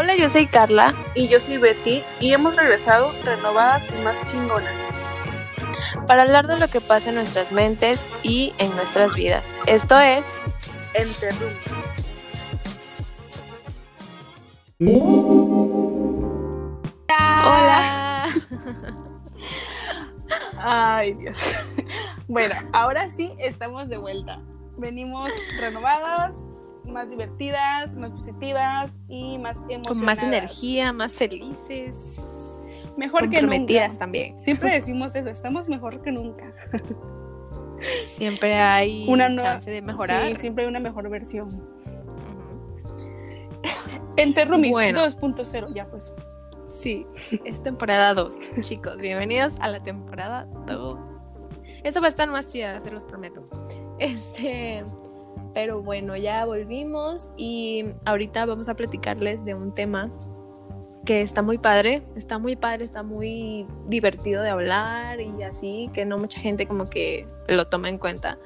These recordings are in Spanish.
Hola, yo soy Carla. Y yo soy Betty y hemos regresado renovadas y más chingonas. Para hablar de lo que pasa en nuestras mentes y en nuestras vidas. Esto es Entre Roomies. Hola. Ay, Dios. Bueno, ahora sí estamos de vuelta. Venimos renovadas, más divertidas, más positivas y más emocionadas. Con más energía, más felices. Mejor que nunca. también. Siempre decimos eso, estamos mejor que nunca. Siempre hay Una nueva- chance de mejorar. Sí, siempre hay una mejor versión. Roomies Bueno. 2.0, ya pues. Sí, es temporada 2. Chicos, bienvenidos a la temporada 2. Eso va a estar más chida, se los prometo. Este, pero bueno, ya volvimos y ahorita vamos a platicarles de un tema que está muy padre, está muy padre, está muy divertido de hablar y así, que no mucha gente como que lo toma en cuenta.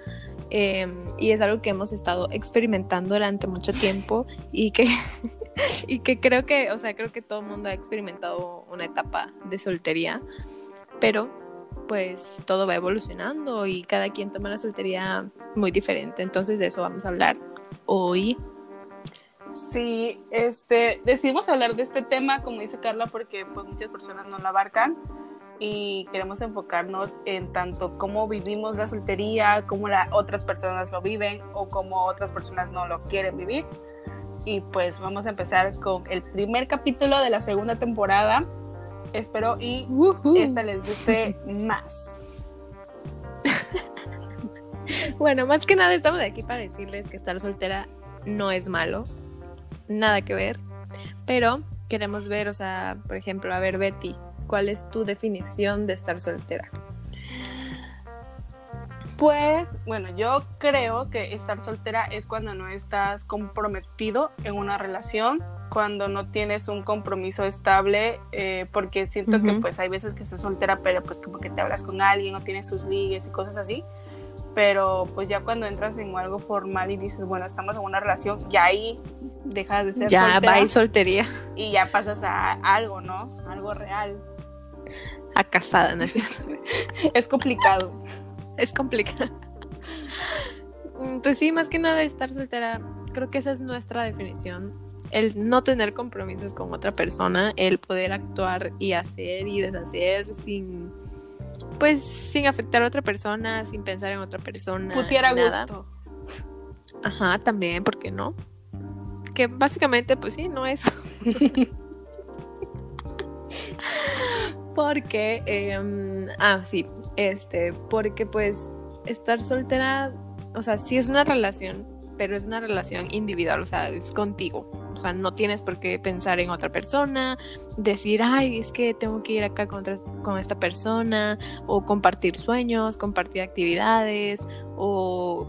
Eh, y es algo que hemos estado experimentando durante mucho tiempo y que y que creo que, o sea, creo que todo el mundo ha experimentado una etapa de soltería, pero pues todo va evolucionando y cada quien toma la soltería muy diferente. Entonces de eso vamos a hablar hoy. Sí, este, decidimos hablar de este tema, como dice Carla, porque pues muchas personas no la abarcan y queremos enfocarnos en tanto cómo vivimos la soltería, cómo la, otras personas lo viven o cómo otras personas no lo quieren vivir. Y pues vamos a empezar con el primer capítulo de la segunda temporada. Espero y esta les guste más. Bueno, más que nada estamos aquí para decirles que estar soltera no es malo, nada que ver, pero queremos ver, o sea, por ejemplo, a ver Betty, ¿cuál es tu definición de estar soltera? Pues, bueno, yo creo que estar soltera es cuando no estás comprometido en una relación, cuando no tienes un compromiso estable, eh, porque siento que Ujú. pues hay veces que estás soltera, pero pues como que te hablas con alguien o tienes tus ligues y cosas así, pero pues ya cuando entras en algo formal y dices, bueno, estamos en una relación, ya ahí dejas de ser Ya soltera va y soltería y ya pasas a algo, ¿no? Algo real. a casada, ¿no es cierto? Es complicado. Es complicado. Mm, Pues sí, más que nada estar soltera, creo que esa es nuestra definición. El no tener compromisos con otra persona, el poder actuar y hacer y deshacer sin, pues, sin afectar a otra persona, sin pensar en otra persona. Putear a nada. gusto. Ajá, también, ¿por qué no? Que básicamente, pues sí, no es. porque, em, ah, sí, este, porque pues estar soltera, o sea, sí es una relación, pero es una relación individual, o sea, es contigo. O sea, no tienes por qué pensar en otra persona, decir, ay, es que tengo que ir acá con, otra- con esta persona, o compartir sueños, compartir actividades, o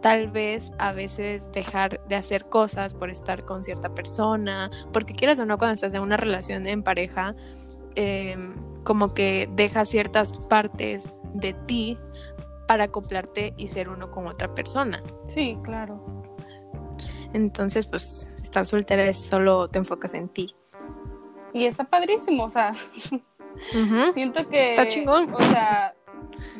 tal vez a veces dejar de hacer cosas por estar con cierta persona, porque quieras o no, cuando estás en una relación en pareja, eh, como que dejas ciertas partes de ti para acoplarte y ser uno con otra persona. Sí, claro. Entonces, pues, estar soltera es solo te enfocas en ti. Y está padrísimo, o sea, siento que... Está chingón. O sea,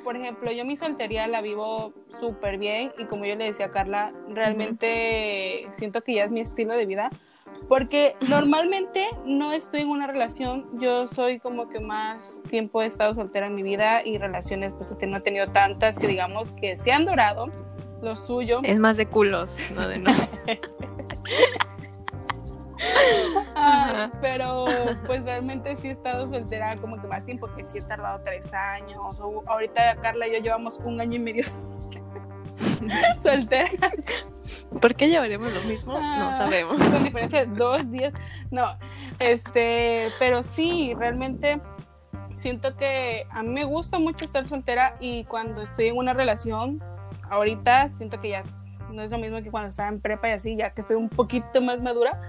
por ejemplo, yo mi soltería la vivo súper bien y como yo le decía a Carla, realmente siento que ya es mi estilo de vida. Porque normalmente no estoy en una relación, yo soy como que más tiempo he estado soltera en mi vida y relaciones pues no he tenido tantas que digamos que se han dorado, lo suyo. Es más de culos, no de no. Pero pues realmente sí he estado soltera como que más tiempo, que sí he tardado tres años. O ahorita Carla y yo llevamos un año y medio soltera. ¿Por qué llevaremos lo mismo? No Ah, sabemos. Con diferencia de dos días. No, este, pero sí, realmente siento que a mí me gusta mucho estar soltera y cuando estoy en una relación, ahorita siento que ya no es lo mismo que cuando estaba en prepa y así, ya que soy un poquito más madura,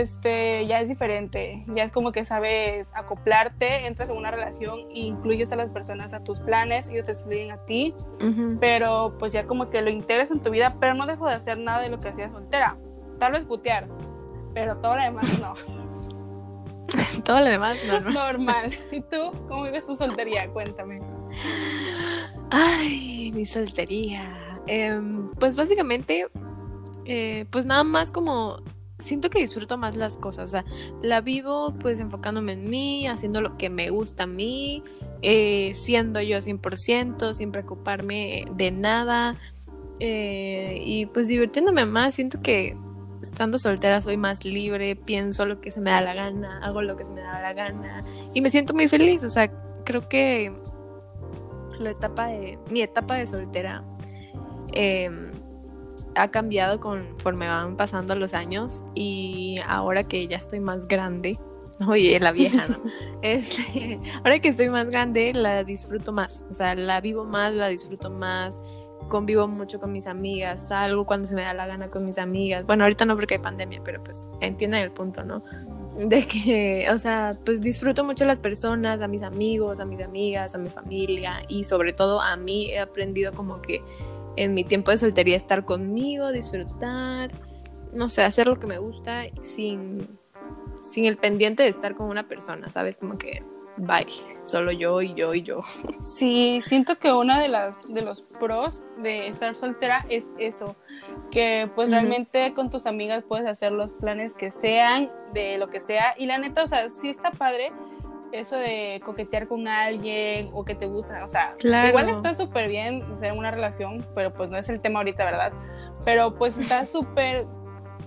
este, ya es diferente, ya es como que sabes acoplarte, entras en una relación e incluyes a las personas a tus planes, ellos te excluyen a ti, pero pues ya como que lo integras en tu vida, pero no dejo de hacer nada de lo que hacía soltera, tal vez putear, pero todo lo demás no. todo lo demás no, no. Normal. ¿Y tú cómo vives tu soltería? Cuéntame. Ay, mi soltería. Em, pues básicamente, eh, pues nada más como siento que disfruto más las cosas, o sea, la vivo pues enfocándome en mí, haciendo lo que me gusta a mí, eh, siendo yo 100%, sin preocuparme de nada eh, y pues divirtiéndome más, siento que estando soltera soy más libre, pienso lo que se me da la gana, hago lo que se me da la gana y me siento muy feliz, o sea, creo que la etapa de mi etapa de soltera Em, ha cambiado conforme van pasando los años y ahora que ya estoy más grande, oye, la vieja, ¿no? Este, ahora que estoy más grande, la disfruto más, o sea, la vivo más, la disfruto más, convivo mucho con mis amigas, salgo cuando se me da la gana con mis amigas. Bueno, ahorita no porque hay pandemia, pero pues entienden el punto, ¿no? De que, o sea, pues disfruto mucho a las personas, a mis amigos, a mis amigas, a mi familia y sobre todo a mí he aprendido como que en mi tiempo de soltería estar conmigo, disfrutar, no sé, hacer lo que me gusta sin, sin el pendiente de estar con una persona, ¿sabes? Como que bye, solo yo y yo y yo. Sí, siento que una de las de los pros de estar soltera es eso, que pues realmente con tus amigas puedes hacer los planes que sean, de lo que sea, y la neta, o sea, sí está padre eso de coquetear con alguien o que te gusta, o sea, igual está súper bien tener una relación, pero pues no es el tema ahorita, ¿verdad? Pero pues está súper,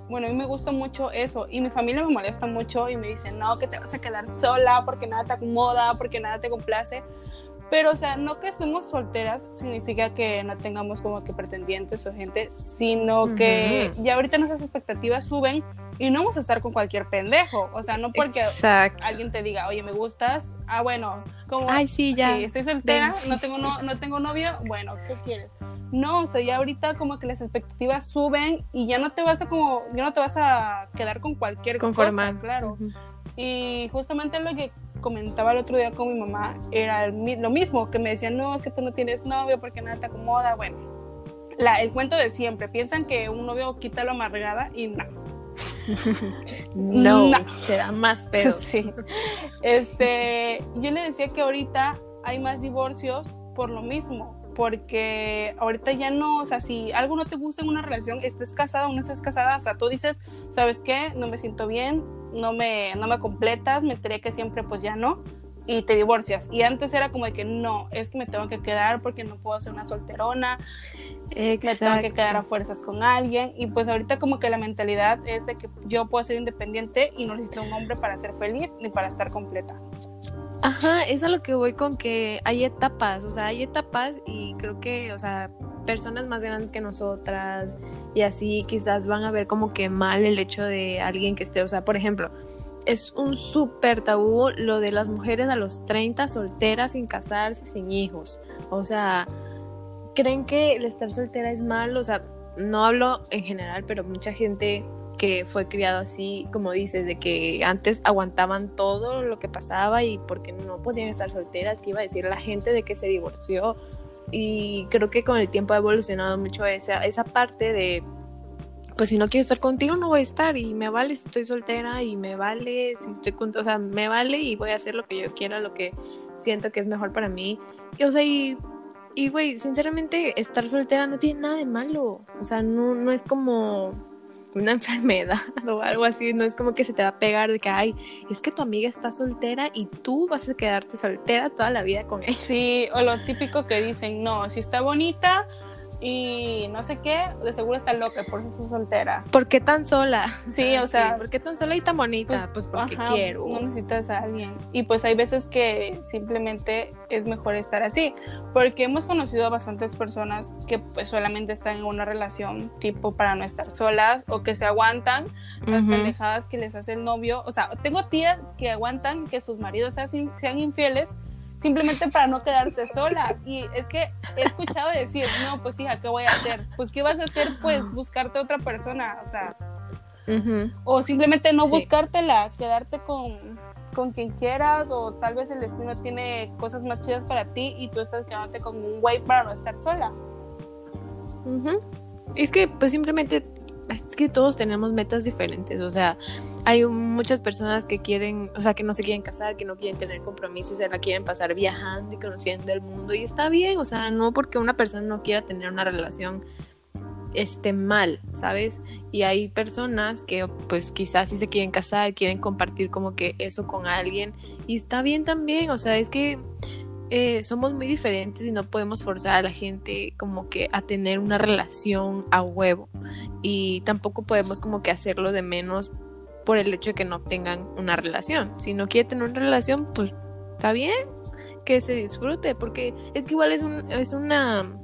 bueno, a mí me gusta mucho eso y mi familia me molesta mucho y me dicen, no, que te vas a quedar sola porque nada te acomoda, porque nada te complace. Pero, o sea, no que estemos solteras significa que no tengamos como que pretendientes o gente, sino que ya ahorita nuestras expectativas suben y no vamos a estar con cualquier pendejo. O sea, no porque alguien te diga, oye, me gustas, ah, bueno, como. Ay, sí, ya. Sí, estoy soltera, no tengo, no, no tengo novio, bueno, ¿qué quieres? No, o sea, ya ahorita como que las expectativas suben y ya no te vas a como, ya no te vas a quedar con cualquier Conformar. cosa, claro. Y justamente lo que comentaba el otro día con mi mamá era lo mismo, que me decían, no, es que tú no tienes novio porque nada te acomoda. Bueno, la, el cuento de siempre, piensan que un novio quita lo amargada y no. no, te da más pedo. Sí. Este, yo le decía que ahorita hay más divorcios por lo mismo, porque ahorita ya no, o sea, si algo no te gusta en una relación, estés casada o no estés casada, o sea, tú dices, ¿sabes qué? No me siento bien, no me, no me completas, me enteré que siempre pues ya no, y te divorcias. Y antes era como de que no, es que me tengo que quedar porque no puedo ser una solterona, me tengo que quedar a fuerzas con alguien. Y pues ahorita como que la mentalidad es de que yo puedo ser independiente y no necesito un hombre para ser feliz ni para estar completa. Ajá, es a lo que voy con que hay etapas, o sea, hay etapas y creo que, o sea, personas más grandes que nosotras y así quizás van a ver como que mal el hecho de alguien que esté, o sea, por ejemplo, es un súper tabú lo de las mujeres a los 30 solteras sin casarse, sin hijos. O sea, creen que el estar soltera es malo, o sea, no hablo en general, pero mucha gente que fue criado así, como dices, de que antes aguantaban todo lo que pasaba y porque no podían estar solteras, que iba a decir la gente de que se divorció. Y creo que con el tiempo ha evolucionado mucho esa, esa parte de pues si no quiero estar contigo no voy a estar y me vale si estoy soltera y me vale si estoy con, o sea, me vale y voy a hacer lo que yo quiera, lo que siento que es mejor para mí. Y, o sea, y, y güey, sinceramente estar soltera no tiene nada de malo, o sea, no, no es como una enfermedad o algo así, no es como que se te va a pegar de que, ay, es que tu amiga está soltera y tú vas a quedarte soltera toda la vida con ella. Sí, o lo típico que dicen, no, si está bonita, y no sé qué, de seguro está loca, por eso está soltera. ¿Por qué tan sola? Sí, o sea, ¿por qué tan sola y tan bonita? Pues, pues porque quiero. No necesitas a alguien. Y pues hay veces que simplemente es mejor estar así, porque hemos conocido a bastantes personas que pues solamente están en una relación tipo para no estar solas o que se aguantan las pendejadas que les hace el novio. O sea, tengo tías que aguantan que sus maridos sean infieles simplemente para no quedarse sola. Y es que he escuchado decir, no, pues hija, ¿qué voy a hacer? Pues ¿qué vas a hacer? Pues buscarte otra persona, o sea, o simplemente no buscártela, quedarte con, con quien quieras, o tal vez el destino tiene cosas más chidas para ti y tú estás quedándote con un güey para no estar sola. Es que pues simplemente es que todos tenemos metas diferentes, o sea, hay muchas personas que quieren, o sea, que no se quieren casar, que no quieren tener compromisos, se la quieren pasar viajando y conociendo el mundo y está bien, o sea, no porque una persona no quiera tener una relación esté mal, ¿sabes? Y hay personas que pues quizás si se quieren casar, quieren compartir como que eso con alguien y está bien también, o sea, es que eh, somos muy diferentes y no podemos forzar a la gente como que a tener una relación a huevo y tampoco podemos como que hacerlo de menos por el hecho de que no tengan una relación. Si no quiere tener una relación, pues está bien que se disfrute porque es que igual es, un, es una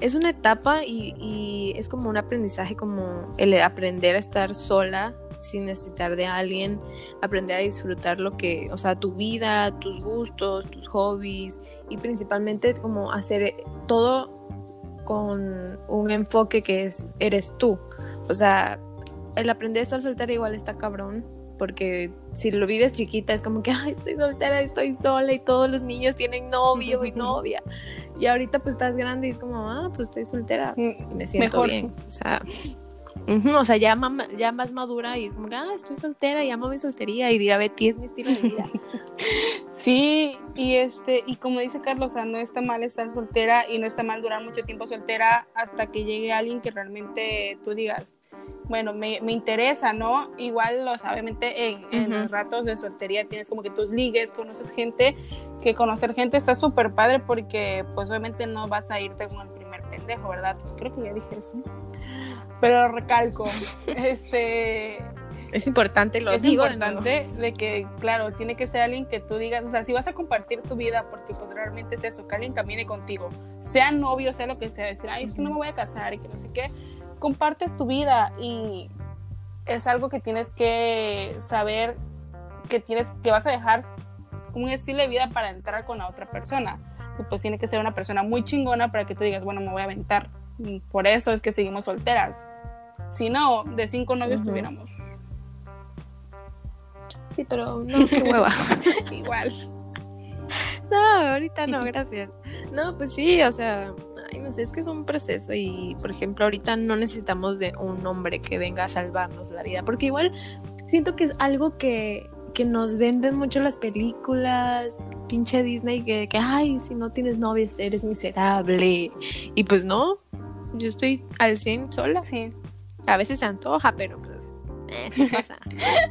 es una etapa y, y, es como un aprendizaje como el aprender a estar sola sin necesitar de alguien, aprender a disfrutar lo que, o sea, tu vida, tus gustos, tus hobbies y principalmente como hacer todo con un enfoque que es eres tú. O sea, el aprender a estar soltera igual está cabrón, porque si lo vives chiquita es como que, ay, estoy soltera, estoy sola y todos los niños tienen novio y novia. Y ahorita pues estás grande y es como, ah, pues estoy soltera y me siento bien. O sea, o sea, ya, ya más madura y como, ah, estoy soltera y amo mi soltería y dirá Betty es mi estilo de vida. sí, y este, y como dice Carlos, o sea, no está mal estar soltera y no está mal durar mucho tiempo soltera hasta que llegue alguien que realmente tú digas, bueno, me, me interesa, ¿no? Igual, o sea, obviamente en, en, los ratos de soltería tienes como que tus ligues, conoces gente, que conocer gente está súper padre porque pues obviamente no vas a irte con el primer pendejo, ¿verdad? Creo que ya dije eso pero recalco, este... Es importante, lo es digo. Importante de, que, claro, tiene que ser alguien que tú digas, o sea, si vas a compartir tu vida, porque pues realmente es eso, que alguien camine contigo, sea novio, sea lo que sea, decir, ay, es que no me voy a casar y que no sé qué, compartes tu vida y es algo que tienes que saber que tienes, que vas a dejar un estilo de vida para entrar con la otra persona. Y pues tiene que ser una persona muy chingona para que tú digas, bueno, me voy a aventar. por eso es que seguimos solteras si no, de cinco novios tuviéramos. Sí, pero no, qué hueva. Igual. No, ahorita no, gracias. No, pues sí, o sea, ay, no sé, es que es un proceso y, por ejemplo, ahorita no necesitamos de un hombre que venga a salvarnos la vida, porque igual siento que es algo que, que nos venden mucho las películas, pinche Disney, que, que, ay, si no tienes novia eres miserable. Y pues no, yo estoy al 100 sola. Sí. A veces se antoja, pero pues eh, se pasa.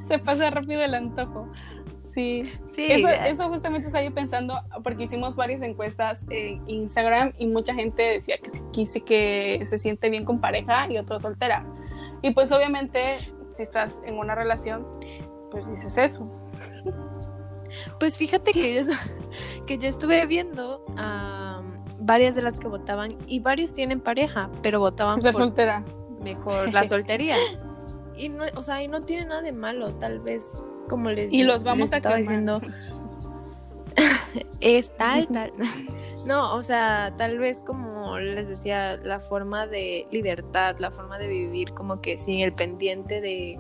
se pasa rápido el antojo. Sí, sí eso, eso, justamente estaba yo pensando porque hicimos varias encuestas en Instagram y mucha gente decía que quise que se siente bien con pareja y otro soltera. Y pues obviamente si estás en una relación, pues dices eso. Pues fíjate que yo, que yo estuve viendo a varias de las que votaban y varios tienen pareja, pero votaban por soltera mejor la soltería. y no, o sea, y no tiene nada de malo, tal vez, como les Y los vamos a estaba diciendo. es tal, tal. No, o sea, tal vez como les decía, la forma de libertad, la forma de vivir como que sin el pendiente de,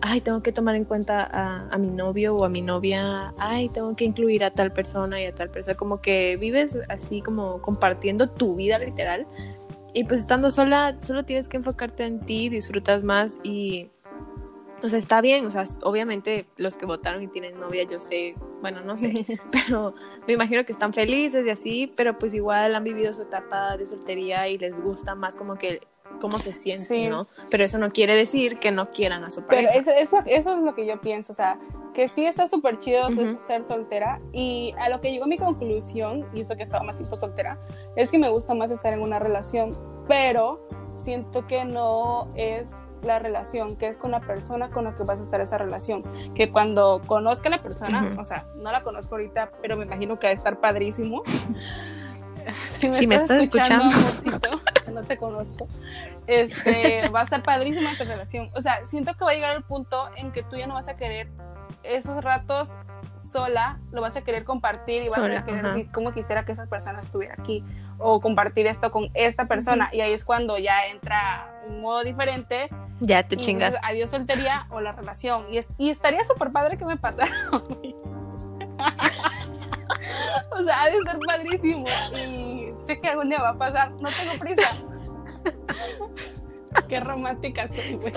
ay, tengo que tomar en cuenta a, a, mi novio o a mi novia, ay, tengo que incluir a tal persona y a tal persona, como que vives así como compartiendo tu vida literal y pues estando sola, solo tienes que enfocarte en ti, disfrutas más y, o sea, está bien, o sea, obviamente los que votaron y tienen novia, yo sé, bueno, no sé, pero me imagino que están felices y así, pero pues igual han vivido su etapa de soltería y les gusta más como que cómo se sienten, ¿no? Pero eso no quiere decir que no quieran a su pareja. Pero eso, eso, eso es lo que yo pienso, o sea, que sí está súper chido ser soltera y a lo que llegó mi conclusión, y eso que estaba más tiempo soltera, es que me gusta más estar en una relación, pero siento que no es la relación, que es con la persona con la que vas a estar esa relación, que cuando conozca a la persona, o sea, no la conozco ahorita, pero me imagino que va a estar padrísimo. si me, si estás, me escuchando, escuchando. No te conozco, este, va a estar padrísima esta relación. O sea, siento que va a llegar el punto en que tú ya no vas a querer esos ratos sola, lo vas a querer compartir y vas a querer decir cómo quisiera que esa persona estuviera aquí o compartir esto con esta persona. Y ahí es cuando ya entra un modo diferente. Ya te chingas. Adiós soltería o la relación. Y, y estaría súper padre que me pasara. o sea, ha de ser padrísimo. Y sé que algún día va a pasar. No tengo prisa. Qué romántica soy, güey.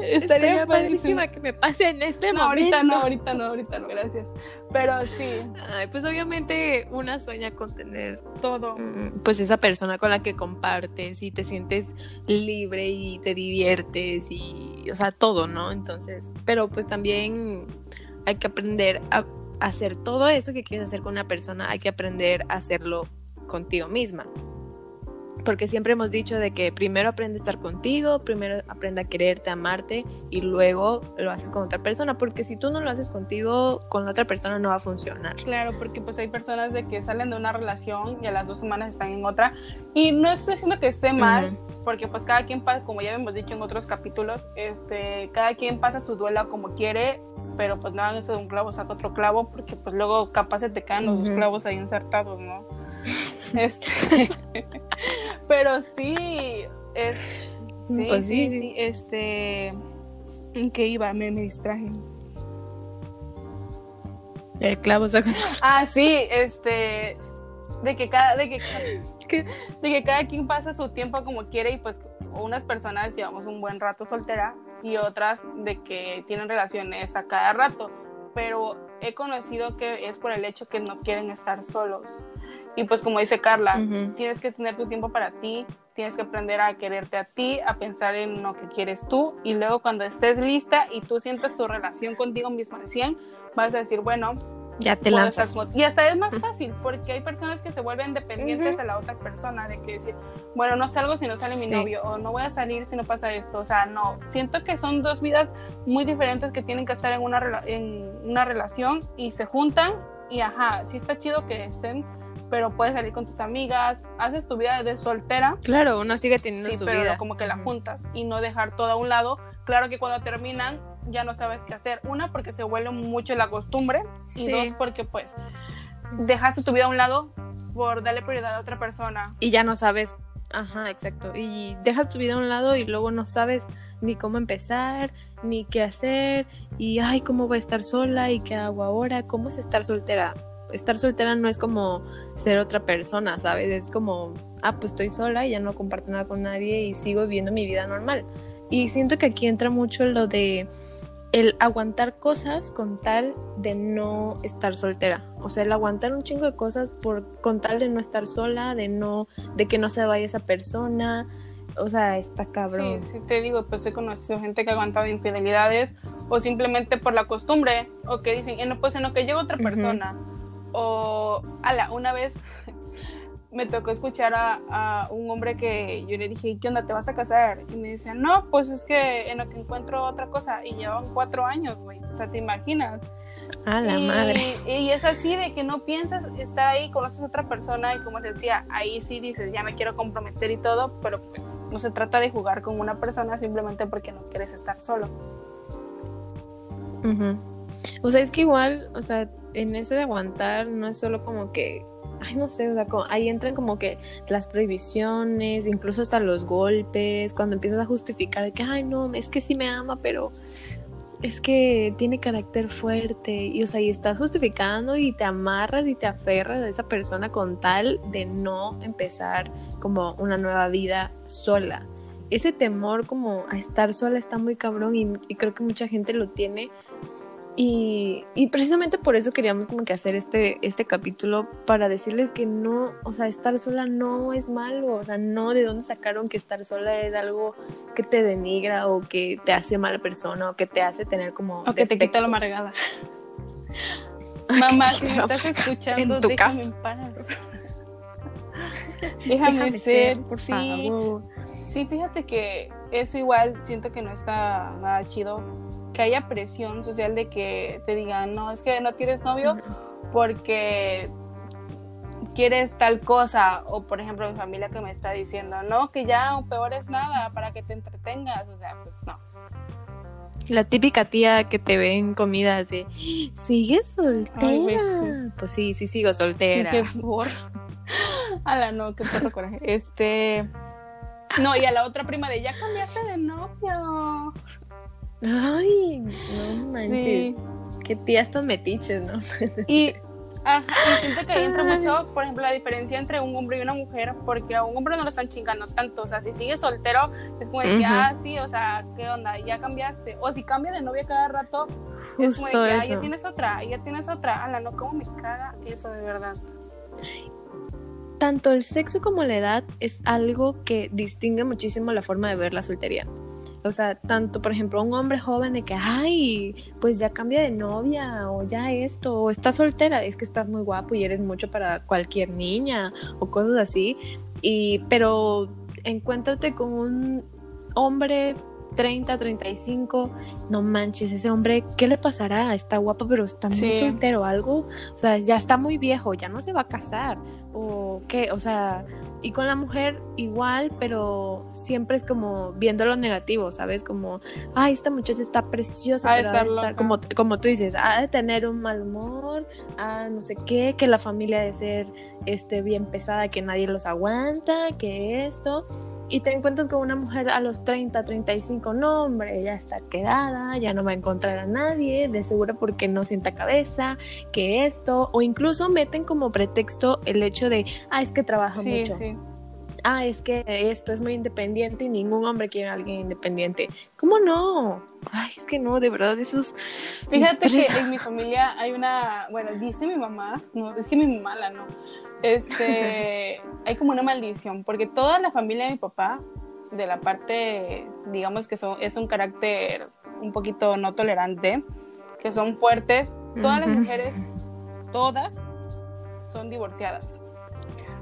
Estaría, padrísima que me pase en este no, momento. Ahorita no, ahorita no, ahorita no, gracias. Pero sí. Ay, pues obviamente una sueña con tener todo. Mm, pues esa persona con la que compartes y te sientes libre y te diviertes y, o sea, todo, ¿no? Entonces, pero pues también hay que aprender a hacer todo eso que quieres hacer con una persona, hay que aprender a hacerlo contigo misma porque siempre hemos dicho de que primero aprende a estar contigo, primero aprende a quererte, a amarte y luego lo haces con otra persona, porque si tú no lo haces contigo, con la otra persona no va a funcionar. Claro, porque pues hay personas de que salen de una relación y a las dos semanas están en otra y no estoy diciendo que esté mal, porque pues cada quien pasa, como ya hemos dicho en otros capítulos, este, cada quien pasa su duelo como quiere, pero pues no hagan eso de un clavo saca otro clavo, porque pues luego capaz se te caen los dos clavos ahí insertados, ¿no? Este, pero sí, es. Sí, pues sí, sí, este. ¿En qué iba? Me, me distraje. El clavo saca. Ah, sí, este. De que cada. De que, de que cada quien pasa su tiempo como quiere y pues unas personas llevamos un buen rato soltera y otras de que tienen relaciones a cada rato. Pero he conocido que es por el hecho que no quieren estar solos. Y pues como dice Carla, tienes que tener tu tiempo para ti, tienes que aprender a quererte a ti, a pensar en lo que quieres tú y luego cuando estés lista y tú sientas tu relación contigo misma al 100, vas a decir, bueno, ya te lanzas. Y hasta es más fácil porque hay personas que se vuelven dependientes de la otra persona, de que decir, bueno, no salgo si no sale mi novio o no voy a salir si no pasa esto, o sea, no, siento que son dos vidas muy diferentes que tienen que estar en una, en una relación y se juntan y ajá, sí está chido que estén pero puedes salir con tus amigas, haces tu vida de soltera. Claro, uno sigue teniendo su pero vida. como que la juntas y no dejar todo a un lado. Claro que cuando terminan ya no sabes qué hacer. Una, porque se vuelve mucho la costumbre y dos, porque pues dejaste tu vida a un lado por darle prioridad a otra persona. Y ya no sabes, ajá, exacto. Y dejas tu vida a un lado y luego no sabes ni cómo empezar, ni qué hacer, y ay, cómo voy a estar sola y qué hago ahora, cómo es estar soltera estar soltera no es como ser otra persona, ¿sabes? Es como, ah, pues estoy sola y ya no comparto nada con nadie y sigo viviendo mi vida normal. Y siento que aquí entra mucho lo de el aguantar cosas con tal de no estar soltera. O sea, el aguantar un chingo de cosas por con tal de no estar sola, de no de que no se vaya esa persona. O sea, está cabrón. Sí, sí, te digo, pues he conocido gente que ha aguantado infidelidades o simplemente por la costumbre o que dicen, eh, no, pues en lo que llega otra persona. O, ala, una vez me tocó escuchar a, un hombre que yo le dije, ¿qué onda? ¿Te vas a casar? Y me decía, no, pues es que en lo que encuentro otra cosa. Y llevan cuatro años, güey. O sea, ¿te imaginas? A la madre. Y es así de que no piensas estar ahí, conoces a otra persona y como te decía, ahí sí dices, ya me quiero comprometer y todo, pero pues, no se trata de jugar con una persona simplemente porque no quieres estar solo. O sea, es que igual, o sea, en eso de aguantar no es solo como que, ay, no sé, o sea, ahí entran como que las prohibiciones, incluso hasta los golpes, cuando empiezas a justificar de que, ay, no, es que sí me ama, pero es que tiene carácter fuerte y o sea, y estás justificando y te amarras y te aferras a esa persona con tal de no empezar como una nueva vida sola. Ese temor como a estar sola está muy cabrón y, creo que mucha gente lo tiene y, precisamente por eso queríamos como que hacer este, este capítulo para decirles que no, o sea, estar sola no es malo, o sea, no de dónde sacaron que estar sola es algo que te denigra o que te hace mala persona o que te hace tener como... O que te quita lo amargada. Mamá, si me estás escuchando, en tu déjame en paz. déjame, ser, por favor. Sí, fíjate que eso igual siento que no está nada chido que haya presión social de que te digan, no, es que no tienes novio porque quieres tal cosa, o por ejemplo mi familia que me está diciendo, no, que ya peor es nada para que te entretengas, o sea, pues no. La típica tía que te ve en comidas de, ¿sigues soltera? pues sí, sí sigo soltera. Sí, qué por. Ala, no, qué perro coraje. Este. No, y a la otra prima de, ya cambiaste de novio. Ay, no manches. Sí. Qué tías tan metiches, ¿no? Y Ajá, y siento que ahí entra mucho, por ejemplo, la diferencia entre un hombre y una mujer, porque a un hombre no lo están chingando tanto, o sea, si sigue soltero, es como de que, ah, sí, o sea, ¿qué onda? Ya cambiaste. O si cambia de novia cada rato, es como de que, ah, ya tienes otra, ya tienes otra. Ala, no, ¿cómo me caga eso de verdad? Tanto el sexo como la edad es algo que distingue muchísimo la forma de ver la soltería. O sea, tanto, por ejemplo, un hombre joven de que, ay, pues ya cambia de novia, o ya esto, o está soltera, es que estás muy guapo y eres mucho para cualquier niña, o cosas así. Y, pero encuéntrate con un hombre 30, 35, no manches, ese hombre, ¿qué le pasará? Está guapo, pero está muy soltero, algo, o sea, ya está muy viejo, ya no se va a casar, o qué, o sea, y con la mujer igual, pero siempre es como viendo lo negativo, ¿sabes? Como, ay, esta muchacha está preciosa, estar como, como tú dices, ha de tener un mal humor, ah, no sé qué, que la familia ha de ser este, bien pesada, que nadie los aguanta, que esto y te encuentras con una mujer a los 30, 35, no, hombre, ya está quedada, ya no va a encontrar a nadie, de seguro porque no sienta cabeza, que esto, o incluso meten como pretexto el hecho de, ah, es que trabaja mucho. Sí. Ah, es que esto es muy independiente y ningún hombre quiere a alguien independiente. ¿Cómo no? Ay, es que no, de verdad, esos. Fíjate que en mi familia hay una. Bueno, dice mi mamá, no, es que mi mamá la no este, hay como una maldición, porque toda la familia de mi papá, de la parte, digamos que son, es un carácter un poquito no tolerante, que son fuertes, todas las mujeres, todas, son divorciadas.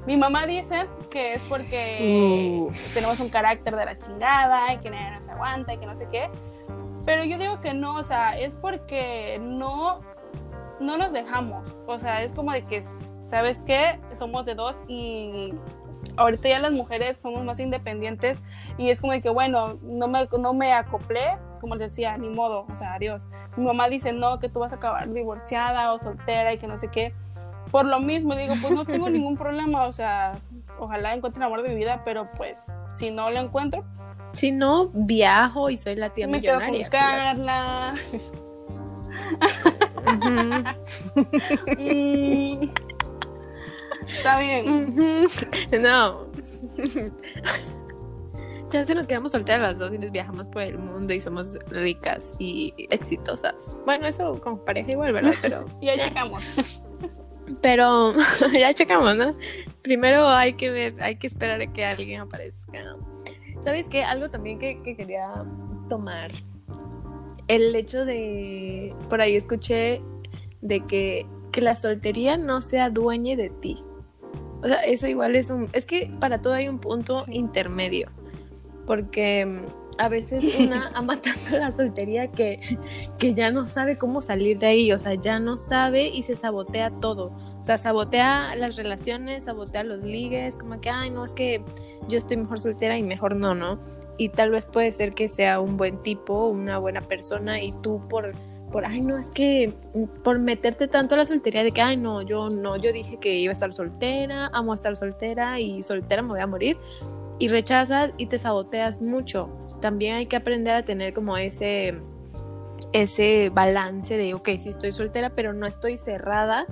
Mi mamá dice que es porque uh. tenemos un carácter de la chingada y que nadie nos aguanta y que no sé qué. Pero yo digo que no, o sea, es porque no, no nos dejamos. O sea, es como de que ¿sabes qué? Somos de dos y ahorita ya las mujeres somos más independientes y es como de que, bueno, no me, no me acoplé, como les decía, ni modo, o sea, adiós. Mi mamá dice, no, que tú vas a acabar divorciada o soltera y que no sé qué. Por lo mismo, digo, pues no tengo ningún problema, o sea, ojalá encuentre el amor de mi vida, pero pues si no lo encuentro. Si no, viajo y soy la tía me millonaria. Me buscarla. Está bien. No. Chance nos quedamos solteras las dos y nos viajamos por el mundo y somos ricas y exitosas. Bueno, eso como pareja igual, ¿verdad? Pero. ya checamos. Pero ya checamos, ¿no? Primero hay que ver, hay que esperar a que alguien aparezca. ¿Sabes qué? Algo también que, que quería tomar. El hecho de. Por ahí escuché de que, que la soltería no sea dueña de ti. O sea, eso igual es un... Es que para todo hay un punto intermedio. Porque mm, a veces una ama tanto la soltería que, que ya no sabe cómo salir de ahí. O sea, ya no sabe y se sabotea todo. O sea, sabotea las relaciones, sabotea los ligues, como que, ay, no, es que yo estoy mejor soltera y mejor no, ¿no? Y tal vez puede ser que sea un buen tipo, una buena persona y tú por por, ay, no, es que por meterte tanto a la soltería de que, ay, no, yo no, yo dije que iba a estar soltera, amo estar soltera y soltera me voy a morir. Y rechazas y te saboteas mucho. También hay que aprender a tener como ese, ese balance de, ok, sí estoy soltera, pero no estoy cerrada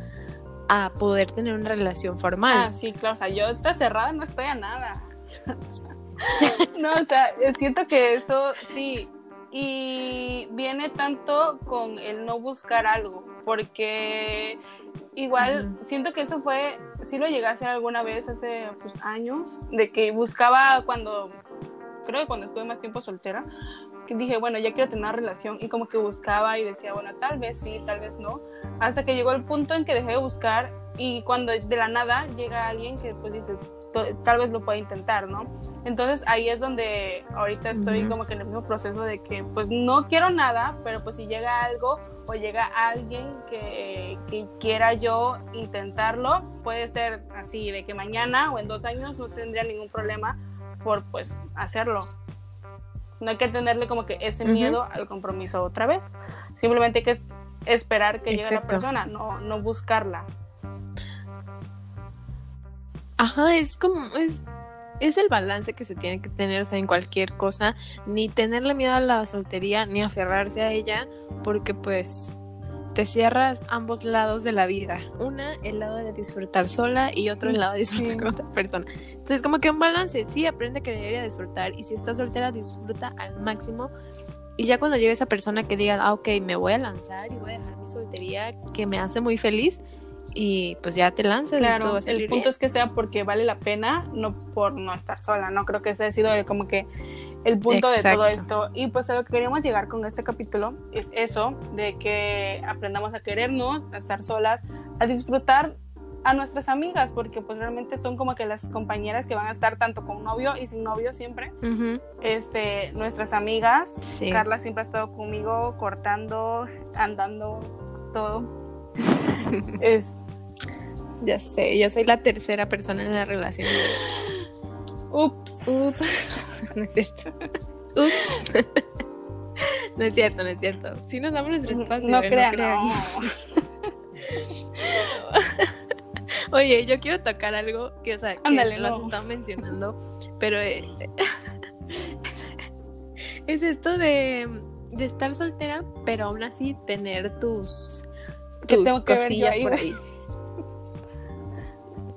a poder tener una relación formal. Ah, sí, claro, o sea, yo está cerrada no estoy a nada. no, o sea, siento que eso sí, y viene tanto con el no buscar algo, porque igual siento que eso fue, si lo llegué a hacer alguna vez hace pues, años, de que buscaba cuando, creo que cuando estuve más tiempo soltera, que dije, bueno, ya quiero tener una relación y como que buscaba y decía, bueno, tal vez sí, tal vez no, hasta que llegó el punto en que dejé de buscar y cuando de la nada llega alguien que pues dices, tal vez lo pueda intentar, ¿no? Entonces ahí es donde ahorita estoy como que en el mismo proceso de que pues no quiero nada, pero pues si llega algo o llega alguien que, que quiera yo intentarlo, puede ser así, de que mañana o en dos años no tendría ningún problema por pues hacerlo. No hay que tenerle como que ese miedo al compromiso otra vez. Simplemente hay que esperar que llegue la persona, no, no buscarla. Ajá, es como, es, es el balance que se tiene que tener, o sea, en cualquier cosa, ni tenerle miedo a la soltería, ni aferrarse a ella, porque pues te cierras ambos lados de la vida. Una, el lado de disfrutar sola y otro, el lado de disfrutar con otra persona. Entonces, como que un balance, sí, aprende a querer y a disfrutar. Y si estás soltera, disfruta al máximo. Y ya cuando llegue esa persona que diga, ah, ok, me voy a lanzar y voy a dejar mi soltería, que me hace muy feliz, y pues ya te lanzas. Claro, el punto es que sea porque vale la pena, no por no estar sola, ¿no? Creo que ese ha sido como que el punto de todo esto. Y pues a lo que queríamos llegar con este capítulo es eso, de que aprendamos a querernos, a estar solas, a disfrutar a nuestras amigas, porque pues realmente son como que las compañeras que van a estar tanto con novio y sin novio siempre. Este, nuestras amigas. Carla siempre ha estado conmigo cortando, andando, todo. es, ya sé, yo soy la tercera persona en la relación. Ups. Ups. no es cierto. Ups. no es cierto, no es cierto. Si nos damos nuestro espacio. No, crean, no Oye, yo quiero tocar algo que, o sea, que lo has estado mencionando, pero eh, es esto de, de, estar soltera, pero aún así tener tus, tus cosillas por ahí.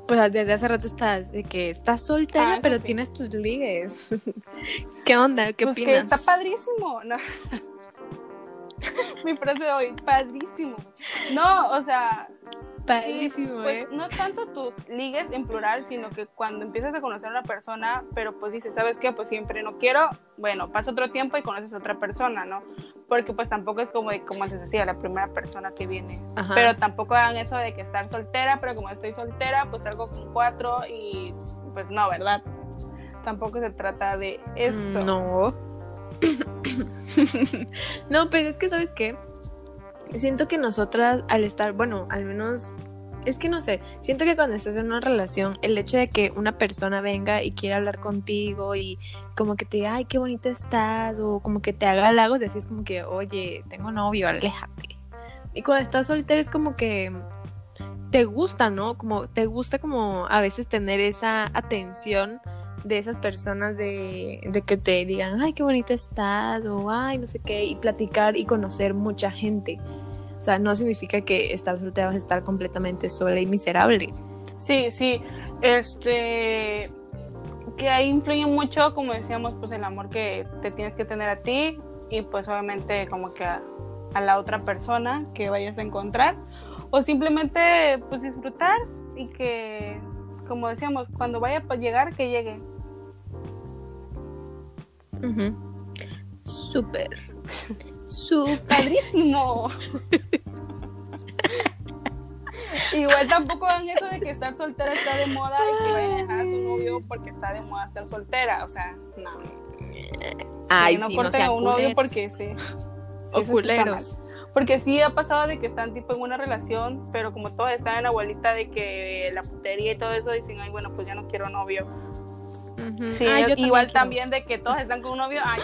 Pues desde hace rato estás de que estás soltera, ah, pero tienes tus ligues. ¿Qué onda? ¿Qué pues opinas? está padrísimo. No. Mi frase de hoy, padrísimo. No, o sea, Padrísimo, pues, ¿eh? No tanto tus ligues en plural, sino que cuando empiezas a conocer a una persona, pero pues dices, ¿sabes qué? Pues siempre no quiero, bueno, pasa otro tiempo y conoces a otra persona, ¿no? Porque pues tampoco es como, como antes decía, la primera persona que viene. Pero tampoco hagan eso de que estar soltera, pero como estoy soltera, pues salgo con cuatro y pues no, ¿verdad? Tampoco se trata de esto. No. no, pues es que, ¿sabes qué? siento que nosotras al estar, bueno, al menos es que no sé, siento que cuando estás en una relación, el hecho de que una persona venga y quiera hablar contigo y como que te diga, ay, qué bonita estás, o como que te haga halagos, decís como que, oye, tengo novio, aléjate. Y cuando estás soltera es como que te gusta, ¿no? Como te gusta como a veces tener esa atención de esas personas de, de que te digan, ay, qué bonita estás, o ay, no sé qué, y platicar y conocer mucha gente. Sea, no significa que estar soltera vas a estar completamente sola y miserable. Sí, sí. Este. Que ahí influye mucho, como decíamos, pues el amor que te tienes que tener a ti y pues obviamente como que a, a la otra persona que vayas a encontrar o simplemente pues disfrutar y que como decíamos cuando vaya a llegar que llegue Súper. Súper. Padrísimo. Igual tampoco hagan eso de que estar soltera está de moda y que vayan a dejar a su novio porque está de moda estar soltera. O sea, no. Ay, no sí, corten a un novio porque sí. O culeros. Porque sí ha pasado de que están tipo en una relación, pero como todos están en la abuelita de que la putería y todo eso, dicen, ay, bueno, pues ya no quiero novio sí, igual también, de que todos están con un novio. Ay,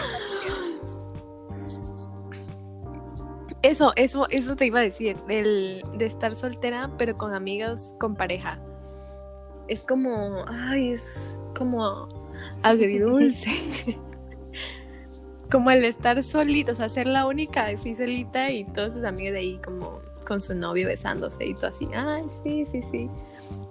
eso, eso, eso te iba a decir, el, de estar soltera, pero con amigos, con pareja. Es como, ay, es como agridulce. como el estar solito, o sea, ser la única así solita y todos sus amigos de ahí como con su novio besándose y todo así, ay, sí, sí, sí.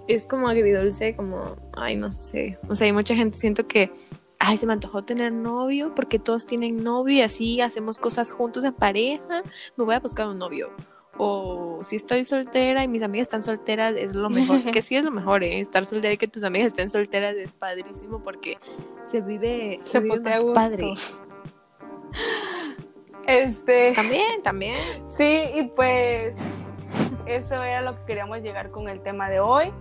Es como agridulce, como, ay, no sé. O sea, hay mucha gente, siento que, ay, se me antojó tener novio porque todos tienen novio y así hacemos cosas juntos en pareja, me voy a buscar un novio. O si estoy soltera y mis amigas están solteras, es lo mejor. que sí es lo mejor, ¿eh? Estar soltera y que tus amigas estén solteras es padrísimo porque se vive, se, vive más padre. Este. También, también. Sí, y pues eso era lo que queríamos llegar con el tema de hoy.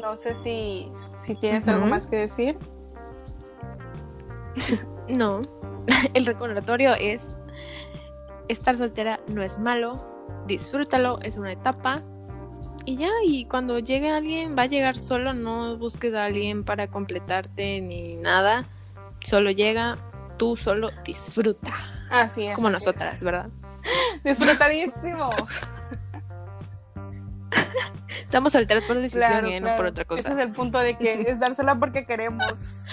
No sé si, si tienes algo más que decir. No. El recordatorio es estar soltera no es malo, disfrútalo, es una etapa. Y ya, y cuando llegue alguien, va a llegar solo, no busques a alguien para completarte ni nada. Solo llega, tú solo disfruta. Así es. Como nosotras, ¿verdad? Disfrutadísimo. Estamos solteras por decisión y ¿eh? no por otra cosa. Ese es el punto de que es dársela porque queremos.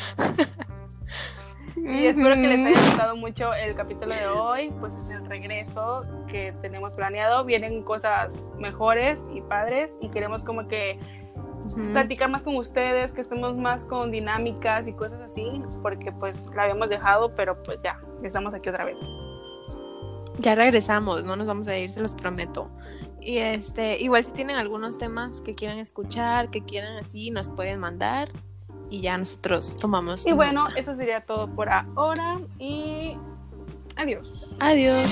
Y espero que les haya gustado mucho el capítulo de hoy, pues es el regreso que tenemos planeado. Vienen cosas mejores y padres y queremos como que platicar más con ustedes, que estemos más con dinámicas y cosas así, porque pues la habíamos dejado, pero pues ya, estamos aquí otra vez. Ya regresamos, no nos vamos a ir, se los prometo. Y este, igual si tienen algunos temas que quieran escuchar, que quieran así, nos pueden mandar y ya nosotros tomamos. Y bueno, eso sería todo por ahora y adiós. Adiós.